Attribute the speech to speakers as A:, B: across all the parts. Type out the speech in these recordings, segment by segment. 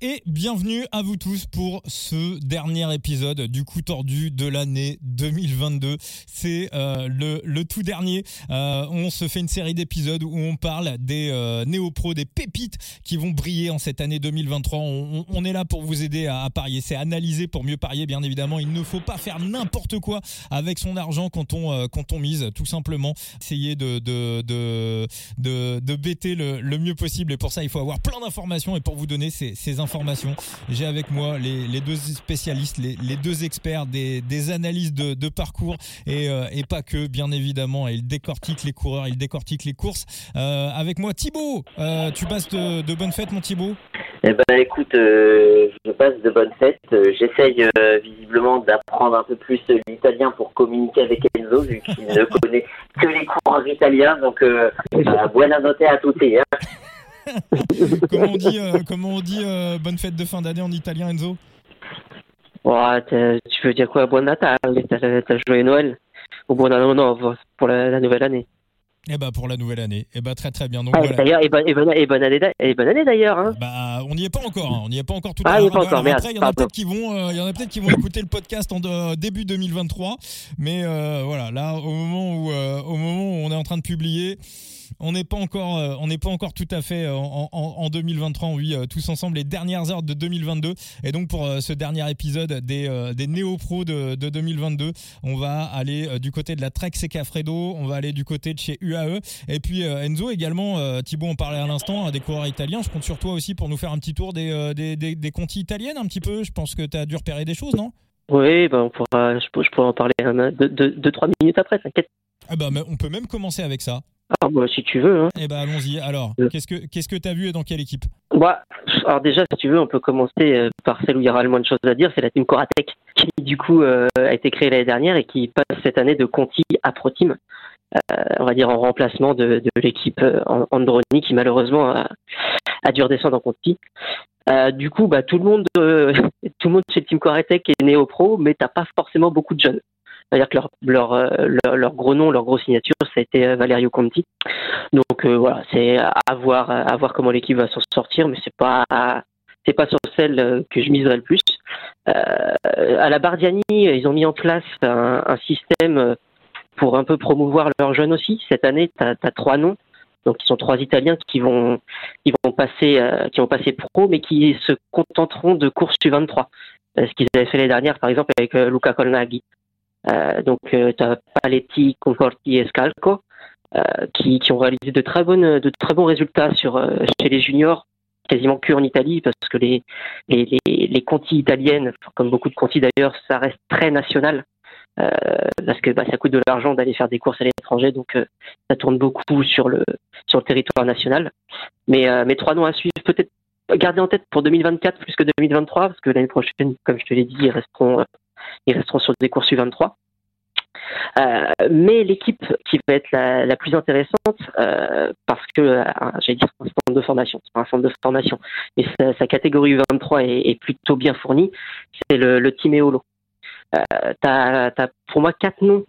A: et bienvenue à vous tous pour ce dernier épisode du coup tordu de l'année 2022. C'est euh, le, le, tout dernier. Euh, on se fait une série d'épisodes où on parle des euh, néo-pros, des pépites qui vont briller en cette année 2023. On, est là pour vous aider à, parier. C'est analyser pour mieux parier, bien évidemment. Il ne faut pas faire n'importe quoi avec son argent quand on, euh, quand on mise, tout simplement. Essayer de, de, de, de, de bêter le, le mieux possible. Et pour ça, il faut avoir plein d'informations. Et pour vous donner ces, ces informations, j'ai avec moi les, les, deux spécialistes, les, les, deux experts des, des analyses de, de parcours et, euh, et, pas que, bien évidemment. Il décortique les coureurs, il décortique les courses. Euh, avec moi, Thibaut. Euh, tu passes de, de bonnes fêtes, mon Thibaut?
B: Eh ben, écoute, euh, je passe de bonnes fêtes. J'essaye euh, visiblement d'apprendre un peu plus l'italien pour communiquer avec Enzo, vu qu'il ne connaît que les coureurs italiens. Donc, euh, buona notte à tutti. Hein.
A: comment on dit, euh, comment on dit euh, bonne fête de fin d'année en italien, Enzo?
B: Ouais, Tu veux dire quoi? Buon Natale T'as joyeux Noël? Ou Buon Anno pour la, la nouvelle année?
A: Eh ben pour la nouvelle année. Eh ben très très bien. Donc
B: ah,
A: voilà.
B: D'ailleurs, et, bonne, et, bonne, et bonne année, et bonne année d'ailleurs. Hein.
A: Bah on n'y est pas encore. Hein. On n'y est pas encore tout à
B: l'heure. Ah, encore.
A: Après, il y en a peut-être qui vont, euh, il y en a peut-être qui vont écouter le podcast en de, début 2023. Mais voilà, là au moment où, au moment où on est en train de publier on n'est pas encore, euh, on n'est pas encore tout à fait en, en, en 2023. On vit euh, tous ensemble les dernières heures de 2022. Et donc pour euh, ce dernier épisode des, des néo-pros de, de, 2022, on va aller du côté de la Trek Secafredo, on va aller du côté de chez UAE. Et puis Enzo également, Thibaut en parlait à l'instant, des coureurs italiens. Je compte sur toi aussi pour nous faire un petit tour des, des, des, des contis italiennes un petit peu. Je pense que tu as dû repérer des choses, non?
B: Oui, ben on pourra, je, je pourrais en parler 2-3 minutes après, t'inquiète.
A: Ah bah, on peut même commencer avec ça.
B: Ah bah si tu veux. Hein.
A: Eh ben allons-y. Alors,
B: Euh.
A: qu'est-ce que qu'est-ce que t'as vu et dans quelle équipe?
B: Bah, alors déjà, si tu veux, on peut commencer euh, par celle où il y aura le moins de choses à dire, c'est la team Coratec, qui du coup euh, a été créée l'année dernière et qui passe cette année de Conti à Pro Team. Euh, on va dire en remplacement de, de l'équipe Androni qui malheureusement a, a dû redescendre en Conti. Du coup, bah, tout le monde, tout le monde chez Team Coratec est néo pro, mais t'as pas forcément beaucoup de jeunes. C'est-à-dire que euh, leur, gros nom, leur grosse signature, ça a été Valerio Conti. Donc euh, voilà, c'est à voir, comment l'équipe va s'en sortir, mais c'est pas, pas sur celle que je miserais le plus. Euh, à la Bardiani, ils ont mis en place un, système pour un peu promouvoir leurs jeunes aussi. Cette année, tu as, trois noms. Donc, ils sont trois Italiens qui vont, passer, euh, qui vont passer pro, mais qui se contenteront de courses U23. Ce qu'ils avaient fait l'année dernière, par exemple, avec euh, Luca Colnaghi. Euh, donc, euh, tu as Paletti, Conforti et Scalco, euh, qui, qui, ont réalisé de très, bonnes, de très bons résultats sur, chez les juniors, quasiment que en Italie, parce que les, les, les, contis italiennes, comme beaucoup de contis d'ailleurs, ça reste très national. Parce que bah, ça coûte de l'argent d'aller faire des courses à l'étranger, donc ça tourne beaucoup sur le sur le territoire national. Mais mes trois noms à suivre, peut-être garder en tête pour 2024 plus que 2023, parce que l'année prochaine, comme je te l'ai dit, ils resteront ils resteront sur des courses U23. Euh, mais l'équipe qui va être la, plus intéressante, euh, parce que, euh, j'allais dire, un centre de formation, c'est pas un centre de formation, mais sa, catégorie U23 est, plutôt bien fournie, c'est le, le Team Eolo. Euh, tu as, pour moi quatre noms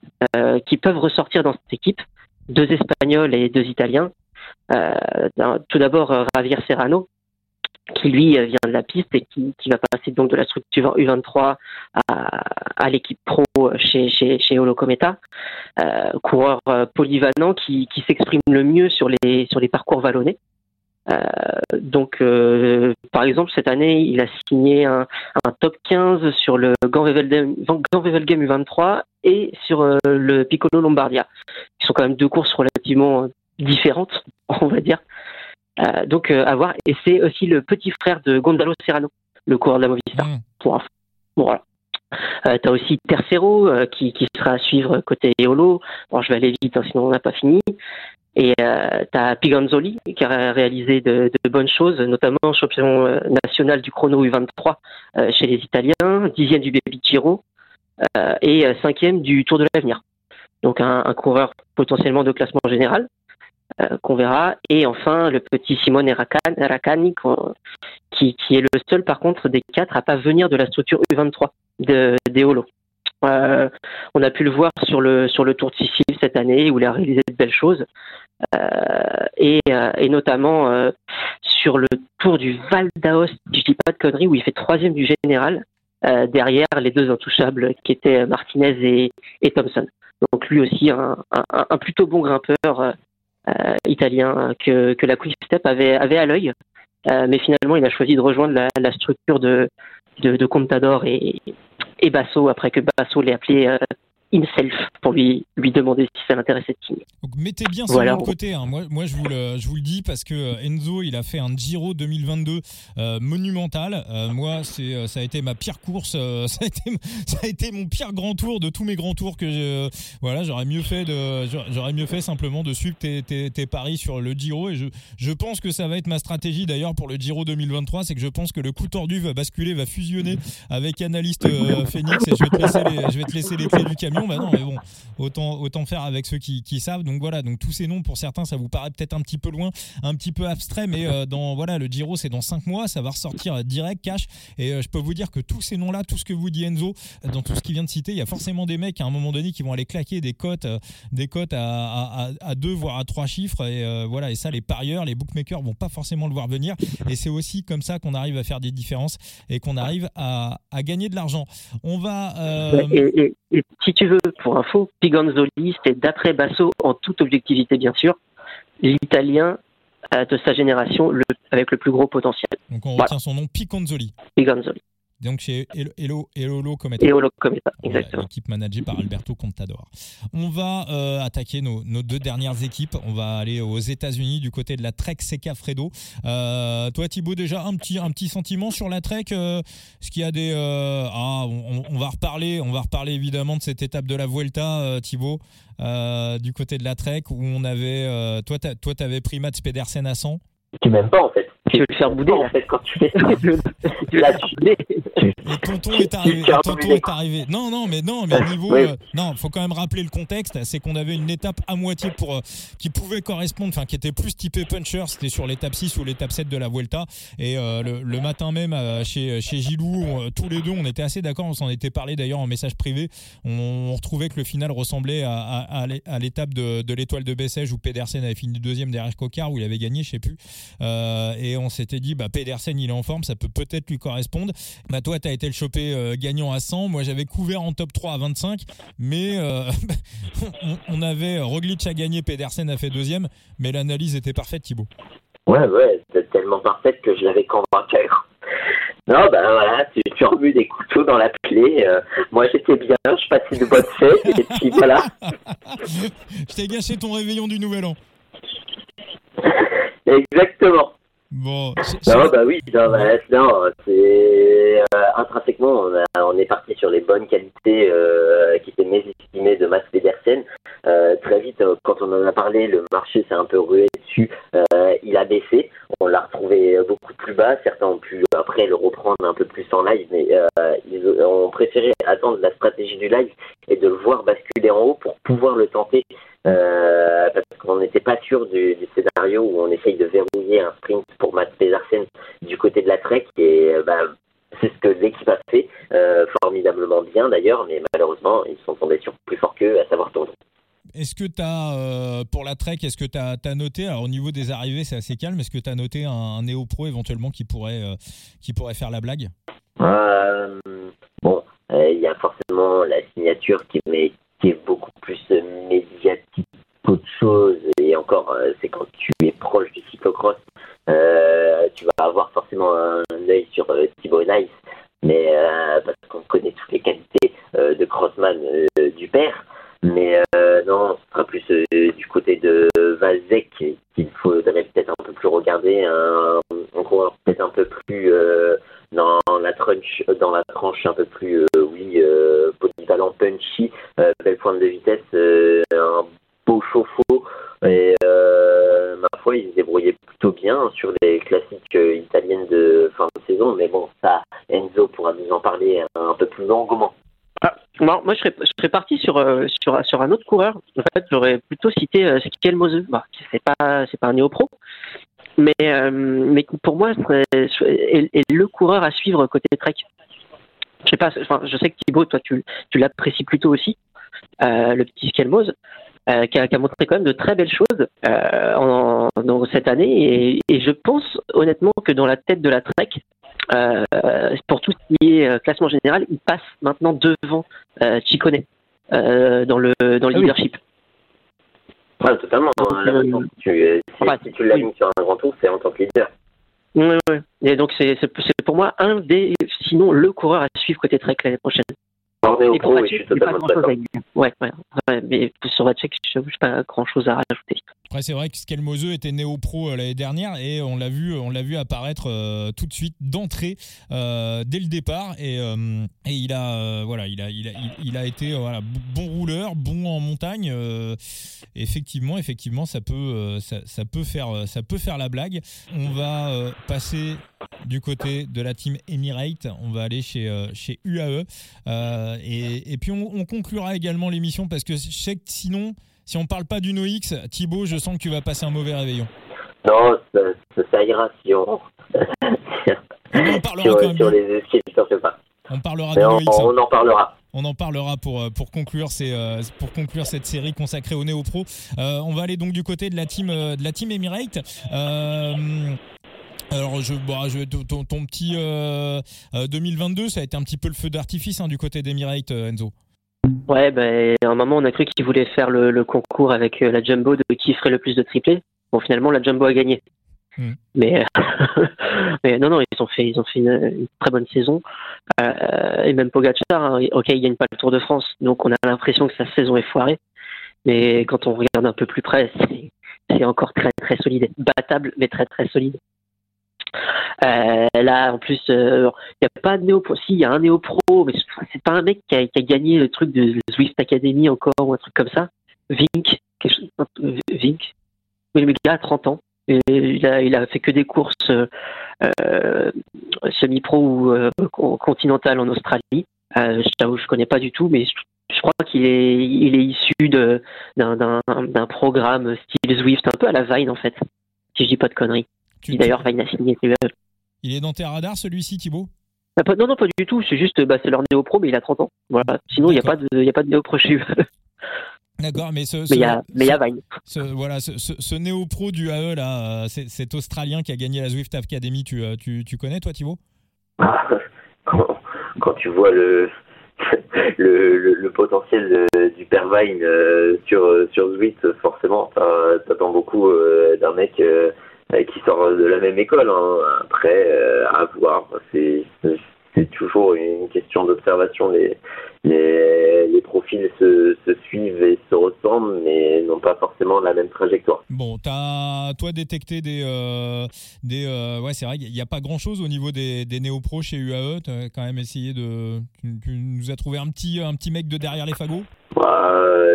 B: qui peuvent ressortir dans cette équipe, deux Espagnols et deux Italiens. Tout d'abord, Javier Serrano, qui lui vient de la piste et qui, qui, va passer donc de la structure U23 à, l'équipe pro chez, chez, chez Holocometa. Euh, coureur polyvalent qui, qui s'exprime le mieux sur les, sur les parcours vallonnés. Euh, donc, euh, par exemple, cette année, il a signé un, top 15 sur le Gand-Wevelgem U23 et sur euh, le Piccolo Lombardia. Ils sont quand même deux courses relativement différentes, on va dire. Euh, donc, à voir. Et c'est aussi le petit frère de Gondalo Serrano, le coureur de la Movistar. Mmh. Bon, voilà. Euh, tu as aussi Tercero euh, qui, qui, sera à suivre côté Eolo. Bon, je vais aller vite, hein, sinon on n'a pas fini. Et euh, tu as Piganzoli qui a réalisé de, de, bonnes choses, notamment champion euh, national du chrono U23 euh, chez les Italiens, dixième du Baby Giro euh, et cinquième du Tour de l'avenir. Donc un, un, coureur potentiellement de classement général qu'on verra. Et enfin le petit Simone Racani qui, qui est le seul par contre des quatre à pas venir de la structure U23 de, des Holo. on a pu le voir sur le sur le Tour de Sicile cette année où il a réalisé de belles choses. Et, et, notamment sur le Tour du Val d'Aoste, je dis pas de conneries, où il fait troisième du général. Euh, derrière les deux intouchables qui étaient Martinez et, et Thompson. Donc lui aussi un, plutôt bon grimpeur euh, euh italien que, que la Quick Step avait, avait à l'œil. Euh, mais finalement, il a choisi de rejoindre la, structure de, de, de Contador et, et Basso après que Basso l'ait appelé himself pour lui lui demander si ça l'intéressait de signer.
A: Donc mettez bien ça de côté. Hein. Moi, moi je, vous le, je vous le dis parce que euh, Enzo, il a fait un Giro 2022 euh, monumental. Euh, moi, c'est ça a été ma pire course. Euh, ça, a été, ça a été mon pire grand tour de tous mes grands tours que je, voilà, j'aurais mieux fait de j'aurais mieux fait simplement de suivre tes, tes, tes, paris sur le Giro et je, je pense que ça va être ma stratégie d'ailleurs pour le Giro 2023, c'est que je pense que le coup tordu va basculer, va fusionner avec Analyste Phoenix et je vais te laisser les, je vais te laisser les clés du camion bah non, mais bon, autant, autant faire avec ceux qui, savent. Donc voilà, donc tous ces noms, pour certains, ça vous paraît peut-être un petit peu loin, un petit peu abstrait, mais euh, dans voilà, le Giro, c'est dans 5 mois, ça va ressortir direct, cash. Et euh, je peux vous dire que tous ces noms-là, tout ce que vous dit Enzo, dans tout ce qu'il vient de citer, il y a forcément des mecs à un moment donné qui vont aller claquer des cotes, euh, des cotes à, à, deux voire à trois chiffres. Et voilà, et ça, les parieurs, les bookmakers vont pas forcément le voir venir. Et c'est aussi comme ça qu'on arrive à faire des différences et qu'on arrive à, à, gagner de l'argent. On va.
B: Pour info, Piganzoli, c'est d'après Basso, en toute objectivité bien sûr, l'italien de sa génération le, avec le plus gros potentiel.
A: Donc on retient son nom, Piganzoli.
B: Piganzoli.
A: Donc chez Elo, Elolo Cometa.
B: Elolo Cometa, exactement.
A: Équipe managée par Alberto Contador. On va euh, attaquer nos, nos, deux dernières équipes. On va aller aux États-Unis du côté de la Trek Fredo. Euh, toi Thibaut, déjà un petit un petit sentiment sur la Trek. Euh, ce qu'il y a des euh, ah on, on, va reparler on va reparler évidemment de cette étape de la Vuelta Thibaut du côté de la Trek où on avait toi toi t'avais pris Mats Pedersen à 100.
C: Tu m'aimes pas en fait.
B: Tu veux le faire bouder en fait quand tu fais ça.
A: Tu... tonton est arrivé. tonton est arrivé. Non, non, mais non, mais niveau, oui. euh, non, faut quand même rappeler le contexte. C'est qu'on avait une étape à moitié pour euh, qui pouvait correspondre, enfin qui était plus typé puncher. C'était sur l'étape 6 ou l'étape 7 de la Vuelta. Et euh, le, le, matin même euh, chez chez Gilou, on, tous les deux, on était assez d'accord. On s'en était parlé d'ailleurs en message privé. On, on, retrouvait que le final ressemblait à, à, à l'étape de, de l'étoile de Bessèges où Pedersen avait fini deuxième derrière Cocard où il avait gagné, je sais plus. et on s'était dit, bah, Pedersen, il est en forme, ça peut peut-être lui correspondre. Bah, toi, tu as été le chopé euh, gagnant à 100. Moi, j'avais couvert en top 3 à 25. Mais euh, on, on, avait Roglic à gagner, Pedersen a fait deuxième. Mais l'analyse était parfaite, Thibaut.
C: Ouais, ouais, c'était tellement parfaite que je l'avais convaincu. Non, ben voilà, tu, tu remues des couteaux dans la plaie. Euh, moi, j'étais bien, je passais de bonnes fêtes, et puis voilà.
A: je t'ai gâché ton réveillon du Nouvel An.
C: Exactement.
A: Bon,
C: non, bah oui, non, bah, non c'est euh, intrinsèquement, on, a, on, est parti sur les bonnes qualités euh, qui étaient mésestimées de Max Pedersen. Euh, très vite, quand on en a parlé, le marché s'est un peu rué dessus. Il a baissé, on l'a retrouvé beaucoup plus bas. Certains ont pu après le reprendre un peu plus en live, mais ils ont préféré attendre la stratégie du live et de le voir basculer en haut pour pouvoir le tenter. Euh, n'était pas sûr du, du, scénario où on essaye de verrouiller un sprint pour Matt Pedersen du côté de la Trek et euh, bah, c'est ce que l'équipe a fait euh, formidablement bien d'ailleurs mais malheureusement ils sont tombés sur plus fort qu'eux à savoir Tonton.
A: Est-ce que tu as, euh, pour la Trek, est-ce que tu as, as, noté, alors au niveau des arrivées c'est assez calme, est-ce que tu as noté un, un néo-pro éventuellement qui pourrait, euh, qui pourrait faire la blague?
C: Bon, il y a forcément la signature qui, met, qui est beaucoup plus médiatique qu'autre chose. Et encore, euh, c'est quand tu es proche du cyclocross, euh, tu vas avoir forcément un œil sur euh, Thibaut Nice, mais euh, parce qu'on connaît toutes les qualités euh, de crossman du père. Mais non, ce sera plus du côté de Valzek qu'il faudrait peut-être un peu plus regarder, un, un coureur peut-être un peu plus dans la tranche, dans la tranche un peu plus, oui, polyvalent punchy, belle pointe de vitesse, un beau chauffe-eau et euh, ma foi ils se débrouillaient plutôt bien sur les classiques euh, italiennes de fin de saison mais bon ça Enzo pourra nous en parler un, un peu plus longuement
B: ah, moi, moi je, serais, je serais parti sur, euh, sur, sur un autre coureur en fait j'aurais plutôt cité euh, Mose bah, c'est pas c'est pas un néo-pro mais, euh, mais pour moi est, est, le coureur à suivre côté Trek je sais pas, enfin, je sais que Thibaut, toi, tu, tu l'apprécies plutôt aussi, le petit Skelmose. Euh, qui, a, qui, a, montré quand même de très belles choses euh, en, cette année. Et, et, je pense honnêtement que dans la tête de la Trek, euh, pour tout ce qui est euh, classement général, il passe maintenant devant euh, Chicone dans le dans le ah leadership.
C: Oui. Ouais, totalement. Euh, tu, si, enfin, si tu l'alignes sur un grand tour, c'est en tant que leader.
B: Oui, oui. Et donc c'est pour moi un des, sinon le coureur à suivre côté Trek l'année prochaine.
C: Et pour Vacek,
B: je pas grand chose à dire. Ouais, ouais, ouais, mais sur Vacek, je n'ai pas grand chose à rajouter.
A: Après, c'est vrai que Skelmose était néo pro euh, l'année dernière et on l'a vu, on l'a vu apparaître euh, tout de suite d'entrée euh, dès le départ et, il a, voilà, il a, il a, été voilà bon rouleur, bon en montagne. effectivement, effectivement, ça peut, ça, peut faire, ça peut faire la blague. On va passer du côté de la team Emirate. On va aller chez chez UAE et, et puis on, on conclura également l'émission parce que je sais que sinon si on parle pas du NoX, Thibaut, je sens que tu vas passer un mauvais réveillon.
C: Non, ça, ira si on.
A: on parlera
C: sur, sur les je sais pas.
A: On parlera du
C: on,
A: NoX.
C: on en parlera.
A: On en parlera pour, pour, conclure, ces, pour conclure cette série consacrée au Néo Pro. Euh, on va aller donc du côté de la team, de la team Emirate. Euh, alors, je, je, ton, ton petit euh, 2022, ça a été un petit peu le feu d'artifice hein, du côté d'Emirate, Enzo.
B: Ouais, ben, à un moment, on a cru qu'ils voulaient faire le, le, concours avec la Jumbo de qui ferait le plus de triplés. Bon, finalement, la Jumbo a gagné.
A: Mm.
B: Mais, mais non, non, ils ont fait, ils ont fait une, une très bonne saison. Euh, et même Pogacar, hein, ok, il gagne pas le Tour de France, donc on a l'impression que sa saison est foirée. Mais quand on regarde un peu plus près, c'est encore très très solide, battable, mais très très solide. Euh, là, en plus, il euh, n'y a pas de néo pro. Si, il y a un néo pro, mais c'est pas un mec qui a, gagné le truc de Swift Academy encore ou un truc comme ça. Vink, quelque Vink. Mais le gars a 30 ans. Et il a, fait que des courses euh, semi-pro ou euh, continentales en Australie. Je t'avoue, je connais pas du tout, mais je, crois qu'il est, est issu d'un programme style Swift, un peu à la Vine en fait, si je dis pas de conneries.
A: Tu,
B: D'ailleurs, Vine.
A: Il est dans tes radars celui-ci, Thibaut?
B: Non, non, pas du tout. C'est juste, bah, c'est leur néo pro, mais il a 30 ans. Voilà. Sinon, il n'y a pas de, il y a pas de néo pro chez eux.
A: D'accord, mais ce,
B: mais il y a, mais il y a Vine.
A: Ce, voilà, ce, ce, ce néo pro du AE là, c'est, cet Australien qui a gagné la Zwift Academy, tu, tu, tu connais toi, Thibaut?
C: Quand, quand tu vois le le, le, le, potentiel de, du Pervine euh, sur sur Zwift, forcément, t'attends beaucoup euh, d'un mec euh, qui sort de la même école. Hein. Après, à voir, c'est c'est toujours une question d'observation. Les, les, les, profils se, se, suivent et se ressemblent, mais n'ont pas forcément la même trajectoire.
A: Bon, tu as, toi, détecté des. Euh, des euh, ouais, c'est vrai qu'il n'y a pas grand chose au niveau des, des néo-pros chez UAE. Tu as quand même essayé de. Tu, tu, nous as trouvé un petit, un petit mec de derrière les fagots?
C: Bah,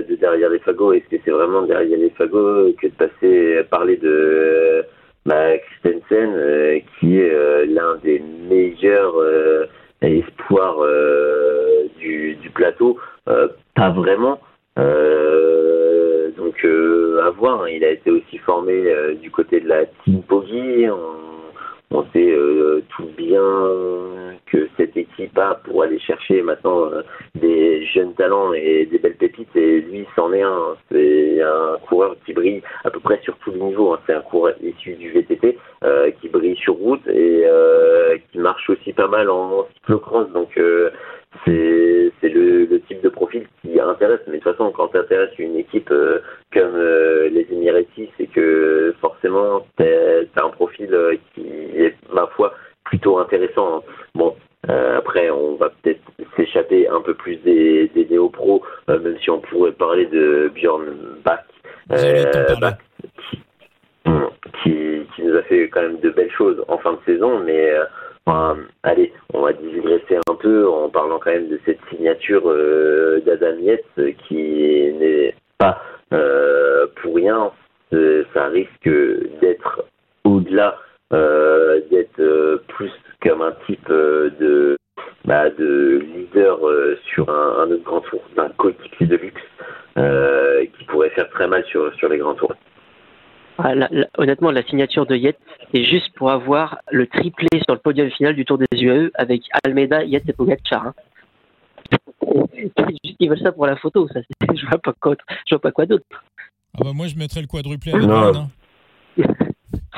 C: De derrière les fagots, est-ce que c'est vraiment derrière les fagots que de passer parler de bah, Christensen, euh, qui est euh, l'un des meilleurs euh, espoirs du, du, plateau, pas vraiment. donc à voir, hein. il a été aussi formé du côté de la Team Poggi. On, on sait tout bien que cette équipe a pour aller chercher maintenant des jeunes talents et des belles pépites et lui c'en est un. C'est un coureur qui brille à peu près sur tous les niveaux hein. c'est un coureur issu du VTT euh, qui brille sur route et euh, qui marche aussi pas mal en cyclocross. Donc euh, c'est le, type de profil qui intéresse. Mais de toute façon quand tu intéresses une équipe euh, comme les Emiratis c'est que forcément t'as un profil qui est ma foi plutôt intéressant bon euh, après, on va peut-être s'échapper un peu plus des, des néo-pros, euh, même si on pourrait parler de Bjorn Bach,
A: euh,
C: Bach qui, nous a fait quand même de belles choses en fin de saison, mais enfin, allez, on va digresser un peu en parlant quand même de cette signature d'Adam Yates qui n'est pas pour rien. ça risque d'être au-delà euh, d'être euh, plus comme un type euh, de, bah, de leader sur un, un, autre grand tour, d'un coéquipier de luxe qui pourrait faire très mal sur, sur les grands tours.
B: Ah, honnêtement, la signature de Yet est juste pour avoir le triplé sur le podium final du Tour des UAE avec Almeida, Yet et Pogacar. Hein. Ils veulent ça pour la photo, ça, je vois pas quoi, je vois pas quoi d'autre.
A: Ah bah moi je mettrais le quadruplé avec non. Hein.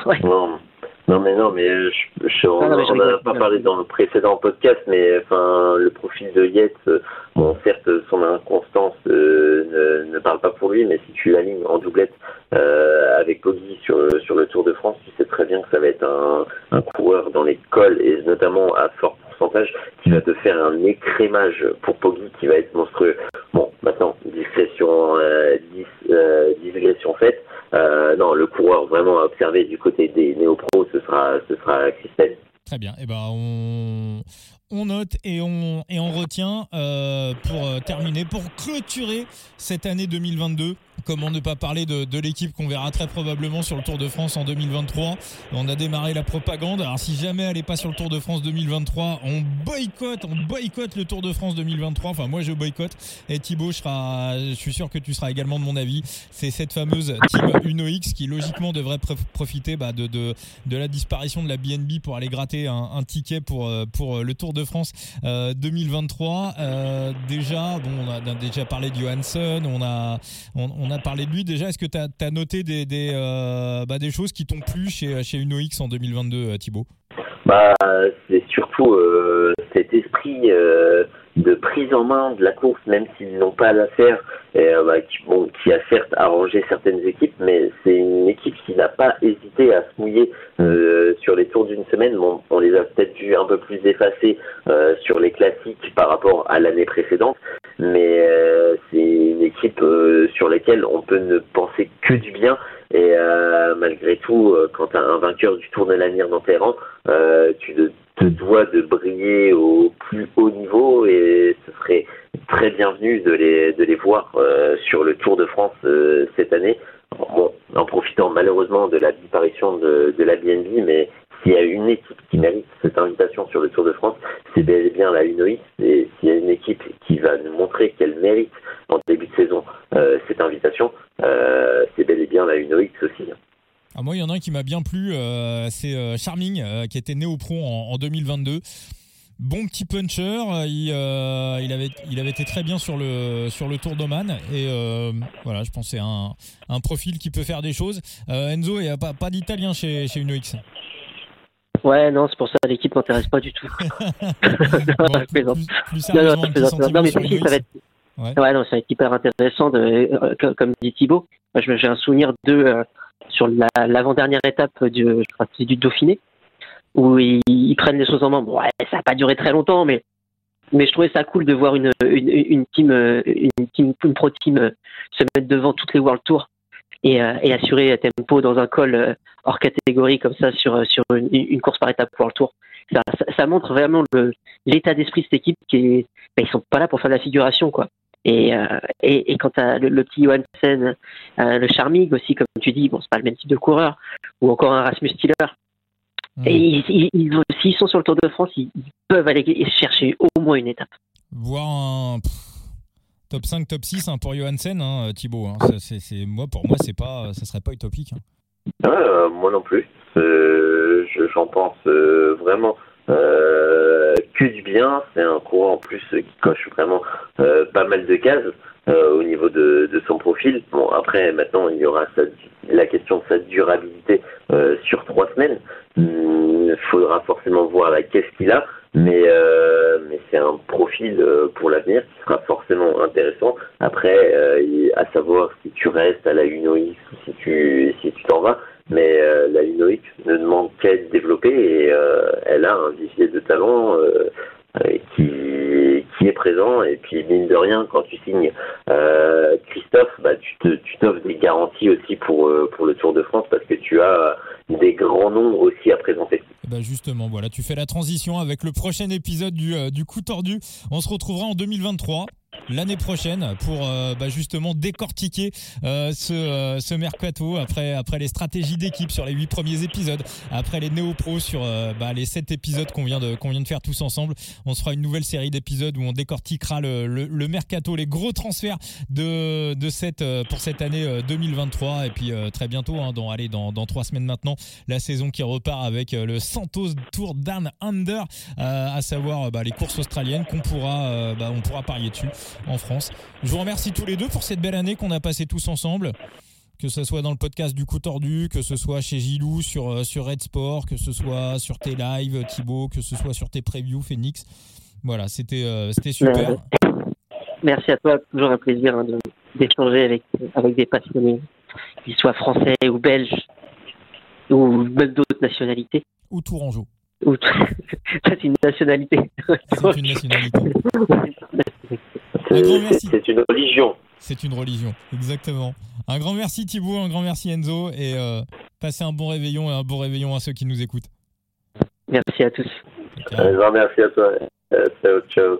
C: ouais. Non. Non mais non mais je, je, on n'a pas parlé dans le précédent podcast mais enfin le profil de Yates bon certes son inconstance euh, ne, ne, parle pas pour lui mais si tu l'alignes en doublette euh, avec Poggi sur sur le Tour de France tu sais très bien que ça va être un, un coureur dans les cols et notamment à fort pourcentage qui va te faire un écrémage pour Poggi qui va être monstrueux. Bon maintenant discrétion euh, dis, euh, digression faite. Euh, non, le coureur vraiment à observer du côté des néo-pros, ce sera, Christelle.
A: Très bien. Eh ben, on, on note et on, et on retient euh, pour euh, terminer, pour clôturer cette année 2022. Comment ne pas parler de, l'équipe qu'on verra très probablement sur le Tour de France en 2023 On a démarré la propagande. Alors si jamais elle n'est pas sur le Tour de France 2023, on boycotte, on boycotte le Tour de France 2023. Enfin moi je boycotte. Et Thibaut, je, je suis sûr que tu seras également de mon avis. C'est cette fameuse team UnoX qui logiquement devrait profiter bah, de, la disparition de la BNB pour aller gratter un, ticket pour, euh, pour le Tour de France 2023. Euh, euh, déjà, on a déjà parlé de Johansson, on, a parlé de lui. Déjà, est-ce que tu as, noté des, des, euh, bah, des choses qui t'ont plu chez, chez UnoX en 2022, Thibaut?
C: Bah, surtout cet esprit de prise en main de la course, même s'ils n'ont pas l'affaire, euh, bah, qui, qui a certes arrangé certaines équipes, mais c'est une équipe qui n'a pas hésité à se mouiller euh, sur les tours d'une semaine. On les a peut-être vu un peu plus effacés euh, sur les classiques par rapport à l'année précédente, mais euh, c'est une équipe euh, sur laquelle on peut ne penser que du bien. Et malgré tout, quand tu as un vainqueur du Tour de l'avenir dans tes rangs, tu te dois de briller au plus haut niveau et ce serait très bienvenu de les, de les voir euh, sur le Tour de France euh, cette année. Bon, en profitant malheureusement de la disparition de, de la BNB, mais s'il y a une équipe qui mérite cette invitation sur le Tour de France, c'est bel et bien la UNOX. Et s'il y a une équipe qui va nous montrer qu'elle mérite en début de saison euh, cette invitation, c'est bel et bien la UNOX aussi.
A: Ah, moi, il y en a un qui m'a bien plu, euh, c'est euh, Charming, euh, qui était né au pro en, 2022. Bon petit puncher, il, il, avait, il avait été très bien sur le, sur le Tour d'Oman. Et voilà, je pense c'est un, un profil qui peut faire des choses. Enzo, il n'y a pas, pas d'italien chez, chez UNOX.
B: Ouais, non, c'est pour ça l'équipe m'intéresse pas du tout. non, plus, plus non, non, mais ça va être. Ouais. ouais, non, ça va être hyper intéressant, de, comme dit Thibaut. J'ai un souvenir de sur l'avant-dernière étape du, du Dauphiné, où ils, prennent les choses en main. Bon, ouais, ça n'a pas duré très longtemps, mais, mais je trouvais ça cool de voir une, une, une team, une, team, pro team se mettre devant toutes les World Tours et, et assurer tempo dans un col hors catégorie comme ça sur, sur une, course par étape World Tour. Ça, ça, montre vraiment l'état d'esprit de cette équipe qui est, ben, ils sont pas là pour faire de la figuration, quoi. Et, euh, et, et, quand as le, petit Johansen, euh, le Charmig aussi, comme tu dis, bon, c'est pas le même type de coureur, ou encore un Rasmus Tiller. Et ils, ils, s'ils sont sur le Tour de France, ils, peuvent aller chercher au moins une étape.
A: Voir un top 5, top 6 hein, pour Johansen, hein, Thibaut. Hein. c'est, moi, pour moi, c'est pas, ça serait pas utopique. Hein.
C: Euh, moi non plus. j'en pense vraiment que du bien. C'est un courant en plus qui coche vraiment euh, pas mal de cases euh, au niveau de, de, son profil. Bon, après, maintenant, il y aura la question de sa durabilité euh, sur trois semaines. Il hmm, faudra forcément voir la caisse qu'il a. Mais, mais c'est un profil pour l'avenir qui sera forcément intéressant. Après, à savoir si tu restes à la UNOX ou si tu si tu t'en vas. Mais la UNOX ne demande qu'à être développée et elle a un vivier de talent qui, qui est présent. Et puis, mine de rien, quand tu signes euh, Christophe, bah, tu t'offres des garanties aussi pour, euh, pour le Tour de France parce que tu as des grands nombres aussi à présenter.
A: Bah justement, voilà, tu fais la transition avec le prochain épisode du, euh, du coup tordu. On se retrouvera en 2023 l'année prochaine pour bah, justement décortiquer ce, ce mercato après, après les stratégies d'équipe sur les huit premiers épisodes, après les néo-pros sur bah, les sept épisodes qu'on vient, de, qu'on vient de faire tous ensemble. On se fera une nouvelle série d'épisodes où on décortiquera le, le, mercato, les gros transferts de, de cette, pour cette année 2023 et puis très bientôt, hein, dans, allez, dans, dans trois semaines maintenant, la saison qui repart avec le Santos Tour Dan Under, à savoir bah, les courses australiennes qu'on pourra, bah, on pourra parier dessus en France. Je vous remercie tous les deux pour cette belle année qu'on a passée tous ensemble que ce soit dans le podcast du coup tordu, que ce soit chez Gilou sur, euh, sur Red Sport, que ce soit sur tes lives Thibaut, que ce soit sur tes previews Phoenix. Voilà, c'était euh, c'était super.
B: Merci à toi, toujours un plaisir hein, d'échanger avec, avec des passionnés, qu'ils soient français ou belges, ou même d'autres nationalités.
A: Ou tourangeau.
B: c'est une nationalité.
A: C'est une nationalité.
C: C'est une religion.
A: C'est une religion, exactement. Un grand merci Thibaut, un grand merci Enzo et euh, passez un bon réveillon et un bon réveillon à ceux qui nous écoutent.
B: Merci à tous.
C: Un grand merci à toi. Euh, ciao, ciao.